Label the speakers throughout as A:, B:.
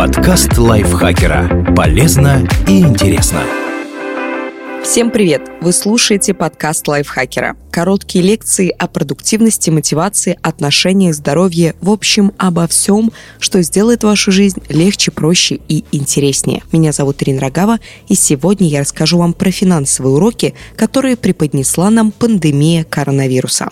A: Подкаст лайфхакера. Полезно и интересно.
B: Всем привет! Вы слушаете подкаст лайфхакера. Короткие лекции о продуктивности, мотивации, отношениях, здоровье, в общем, обо всем, что сделает вашу жизнь легче, проще и интереснее. Меня зовут Ирина Рогава, и сегодня я расскажу вам про финансовые уроки, которые преподнесла нам пандемия коронавируса.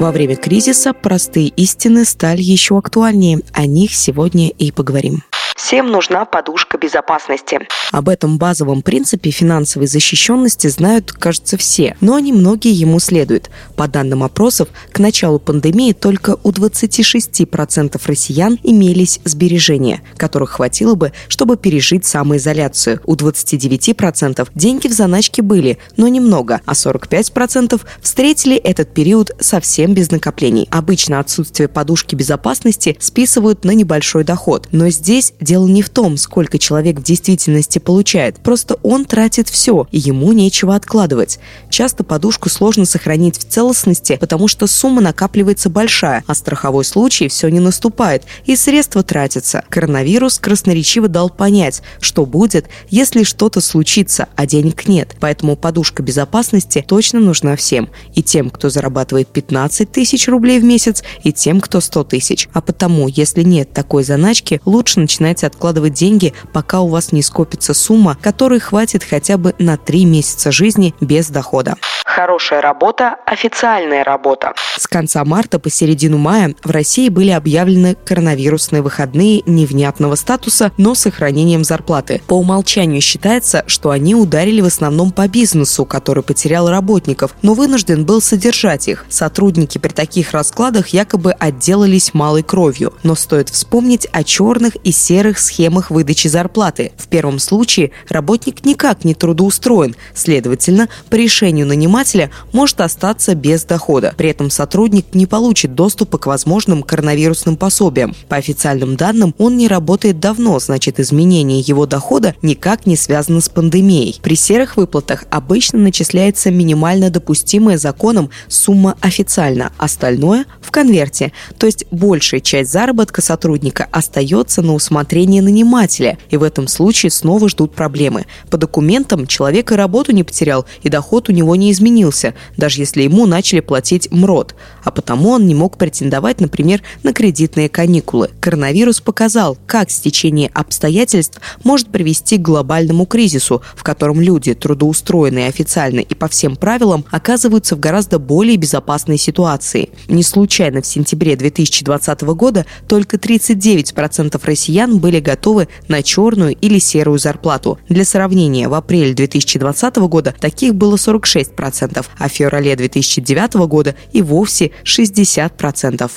B: Во время кризиса простые истины стали еще актуальнее. О них сегодня и поговорим. Всем нужна подушка безопасности. Об этом базовом принципе финансовой защищенности знают, кажется, все, но немногие ему следуют. По данным опросов, к началу пандемии только у 26% россиян имелись сбережения, которых хватило бы, чтобы пережить самоизоляцию. У 29% деньги в заначке были, но немного, а 45% встретили этот период совсем без накоплений. Обычно отсутствие подушки безопасности списывают на небольшой доход, но здесь Дело не в том, сколько человек в действительности получает, просто он тратит все, и ему нечего откладывать. Часто подушку сложно сохранить в целостности, потому что сумма накапливается большая, а страховой случай все не наступает, и средства тратятся. Коронавирус красноречиво дал понять, что будет, если что-то случится, а денег нет. Поэтому подушка безопасности точно нужна всем. И тем, кто зарабатывает 15 тысяч рублей в месяц, и тем, кто 100 тысяч. А потому, если нет такой заначки, лучше начинать начинайте откладывать деньги, пока у вас не скопится сумма, которой хватит хотя бы на три месяца жизни без дохода. Хорошая работа – официальная работа. С конца марта по середину мая в России были объявлены коронавирусные выходные невнятного статуса, но с сохранением зарплаты. По умолчанию считается, что они ударили в основном по бизнесу, который потерял работников, но вынужден был содержать их. Сотрудники при таких раскладах якобы отделались малой кровью. Но стоит вспомнить о черных и серых схемах выдачи зарплаты. В первом случае работник никак не трудоустроен, следовательно, по решению нанимателя предпринимателя может остаться без дохода. При этом сотрудник не получит доступа к возможным коронавирусным пособиям. По официальным данным, он не работает давно, значит изменение его дохода никак не связано с пандемией. При серых выплатах обычно начисляется минимально допустимая законом сумма официально, остальное в конверте. То есть большая часть заработка сотрудника остается на усмотрение нанимателя, и в этом случае снова ждут проблемы. По документам человек и работу не потерял, и доход у него не изменился изменился, даже если ему начали платить МРОД, а потому он не мог претендовать, например, на кредитные каникулы. Коронавирус показал, как стечение обстоятельств может привести к глобальному кризису, в котором люди, трудоустроенные официально и по всем правилам, оказываются в гораздо более безопасной ситуации. Не случайно в сентябре 2020 года только 39% россиян были готовы на черную или серую зарплату. Для сравнения, в апреле 2020 года таких было 46% а в феврале 2009 года и вовсе 60%.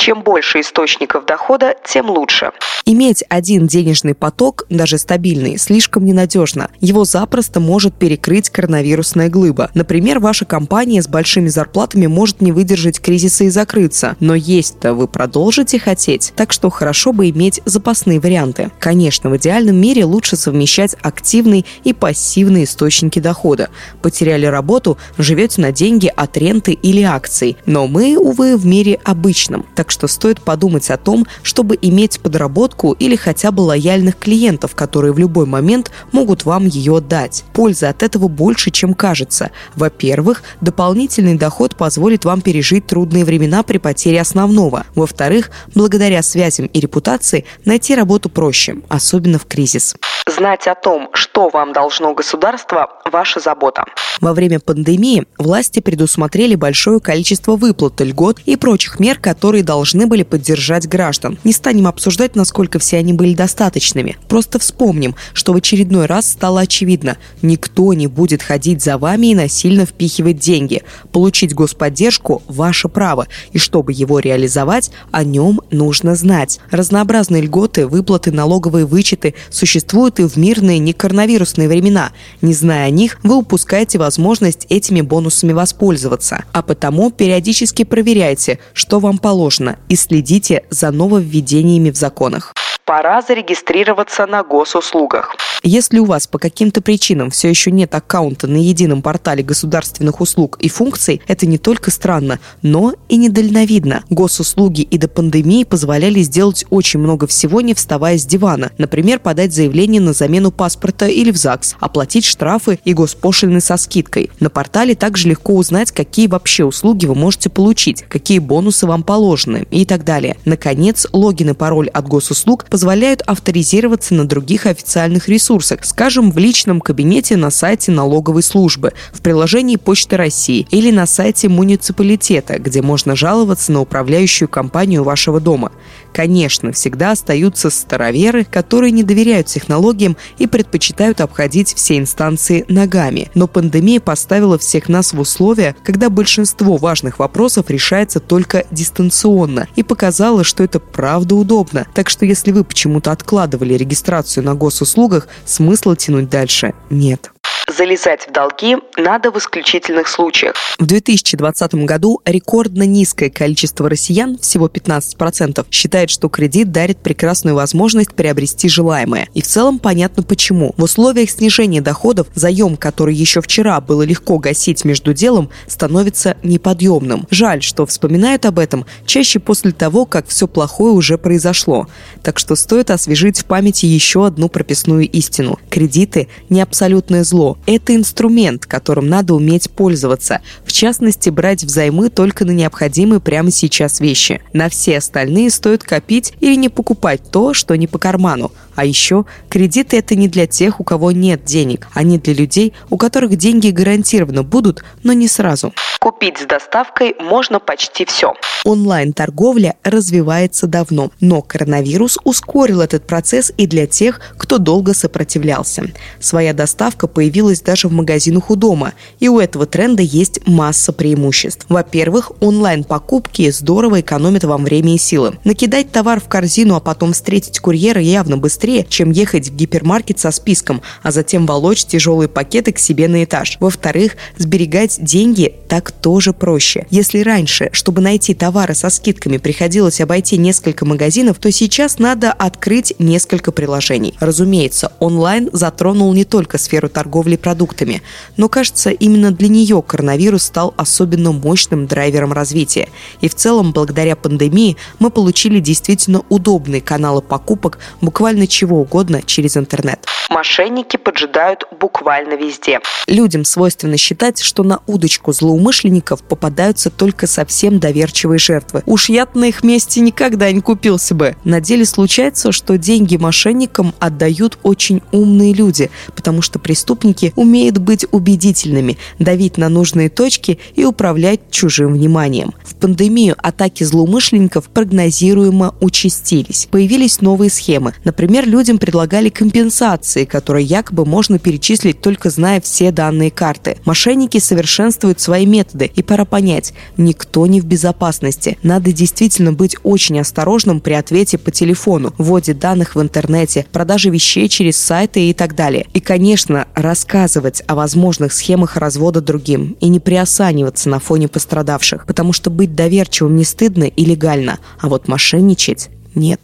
B: Чем больше источников дохода, тем лучше. Иметь один денежный поток, даже стабильный, слишком ненадежно. Его запросто может перекрыть коронавирусная глыба. Например, ваша компания с большими зарплатами может не выдержать кризиса и закрыться. Но есть-то вы продолжите хотеть. Так что хорошо бы иметь запасные варианты. Конечно, в идеальном мире лучше совмещать активные и пассивные источники дохода. Потеряли работу, живете на деньги от ренты или акций. Но мы, увы, в мире обычном. Так что стоит подумать о том, чтобы иметь подработку или хотя бы лояльных клиентов, которые в любой момент могут вам ее дать. Пользы от этого больше, чем кажется. Во-первых, дополнительный доход позволит вам пережить трудные времена при потере основного. Во-вторых, благодаря связям и репутации найти работу проще, особенно в кризис. Знать о том, что вам должно государство – ваша забота. Во время пандемии власти предусмотрели большое количество выплат, льгот и прочих мер, которые должны были поддержать граждан. Не станем обсуждать, насколько все они были достаточными. Просто вспомним, что в очередной раз стало очевидно – никто не будет ходить за вами и насильно впихивать деньги. Получить господдержку – ваше право, и чтобы его реализовать, о нем нужно знать. Разнообразные льготы, выплаты, налоговые вычеты существуют и в мирные некоронавирусные времена. Не зная о них, вы упускаете возможность этими бонусами воспользоваться. А потому периодически проверяйте, что вам положено, и следите за нововведениями в законах. Пора зарегистрироваться на госуслугах. Если у вас по каким-то причинам все еще нет аккаунта на едином портале государственных услуг и функций, это не только странно, но и недальновидно. Госуслуги и до пандемии позволяли сделать очень много всего, не вставая с дивана. Например, подать заявление на замену паспорта или в ЗАГС, оплатить штрафы и госпошлины со скидкой. На портале также легко узнать, какие вообще услуги вы можете получить, какие бонусы вам положены и так далее. Наконец, логин и пароль от госуслуг позволяют авторизироваться на других официальных ресурсах, скажем, в личном кабинете на сайте налоговой службы, в приложении Почты России или на сайте муниципалитета, где можно жаловаться на управляющую компанию вашего дома. Конечно, всегда остаются староверы, которые не доверяют технологиям и предпочитают обходить все инстанции ногами. Но пандемия поставила всех нас в условия, когда большинство важных вопросов решается только дистанционно и показала, что это правда удобно. Так что если вы почему-то откладывали регистрацию на госуслугах, смысла тянуть дальше нет залезать в долги надо в исключительных случаях. В 2020 году рекордно низкое количество россиян, всего 15%, считает, что кредит дарит прекрасную возможность приобрести желаемое. И в целом понятно почему. В условиях снижения доходов заем, который еще вчера было легко гасить между делом, становится неподъемным. Жаль, что вспоминают об этом чаще после того, как все плохое уже произошло. Так что стоит освежить в памяти еще одну прописную истину. Кредиты – не абсолютное зло это инструмент, которым надо уметь пользоваться. В частности, брать взаймы только на необходимые прямо сейчас вещи. На все остальные стоит копить или не покупать то, что не по карману. А еще кредиты это не для тех, у кого нет денег. Они для людей, у которых деньги гарантированно будут, но не сразу. Купить с доставкой можно почти все. Онлайн-торговля развивается давно, но коронавирус ускорил этот процесс и для тех, кто долго сопротивлялся. Своя доставка появилась даже в магазинах у дома, и у этого тренда есть масса преимуществ. Во-первых, онлайн-покупки здорово экономят вам время и силы. Накидать товар в корзину, а потом встретить курьера явно быстрее быстрее, чем ехать в гипермаркет со списком, а затем волочь тяжелые пакеты к себе на этаж. Во-вторых, сберегать деньги так тоже проще. Если раньше, чтобы найти товары со скидками, приходилось обойти несколько магазинов, то сейчас надо открыть несколько приложений. Разумеется, онлайн затронул не только сферу торговли продуктами, но, кажется, именно для нее коронавирус стал особенно мощным драйвером развития. И в целом, благодаря пандемии, мы получили действительно удобные каналы покупок буквально чего угодно через интернет. Мошенники поджидают буквально везде. Людям свойственно считать, что на удочку злоумышленников попадаются только совсем доверчивые жертвы. Уж я на их месте никогда не купился бы. На деле случается, что деньги мошенникам отдают очень умные люди, потому что преступники умеют быть убедительными, давить на нужные точки и управлять чужим вниманием. В пандемию атаки злоумышленников прогнозируемо участились. Появились новые схемы. Например, людям предлагали компенсации, которые якобы можно перечислить только зная все данные карты. Мошенники совершенствуют свои методы, и пора понять, никто не в безопасности. Надо действительно быть очень осторожным при ответе по телефону, вводе данных в интернете, продаже вещей через сайты и так далее. И, конечно, рассказывать о возможных схемах развода другим и не приосаниваться на фоне пострадавших, потому что быть доверчивым не стыдно и легально, а вот мошенничать нет.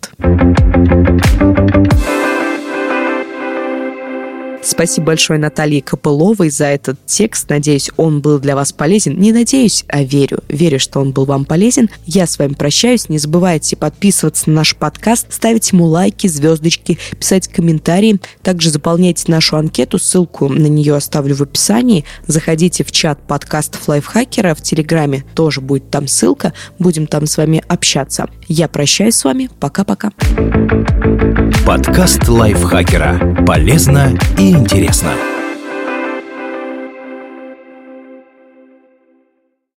B: Спасибо большое Наталье Копыловой за этот текст. Надеюсь, он был для вас полезен. Не надеюсь, а верю. Верю, что он был вам полезен. Я с вами прощаюсь. Не забывайте подписываться на наш подкаст, ставить ему лайки, звездочки, писать комментарии. Также заполняйте нашу анкету. Ссылку на нее оставлю в описании. Заходите в чат подкастов Лайфхакера в Телеграме. Тоже будет там ссылка. Будем там с вами общаться. Я прощаюсь с вами. Пока-пока.
A: Подкаст Лайфхакера. Полезно и интересно.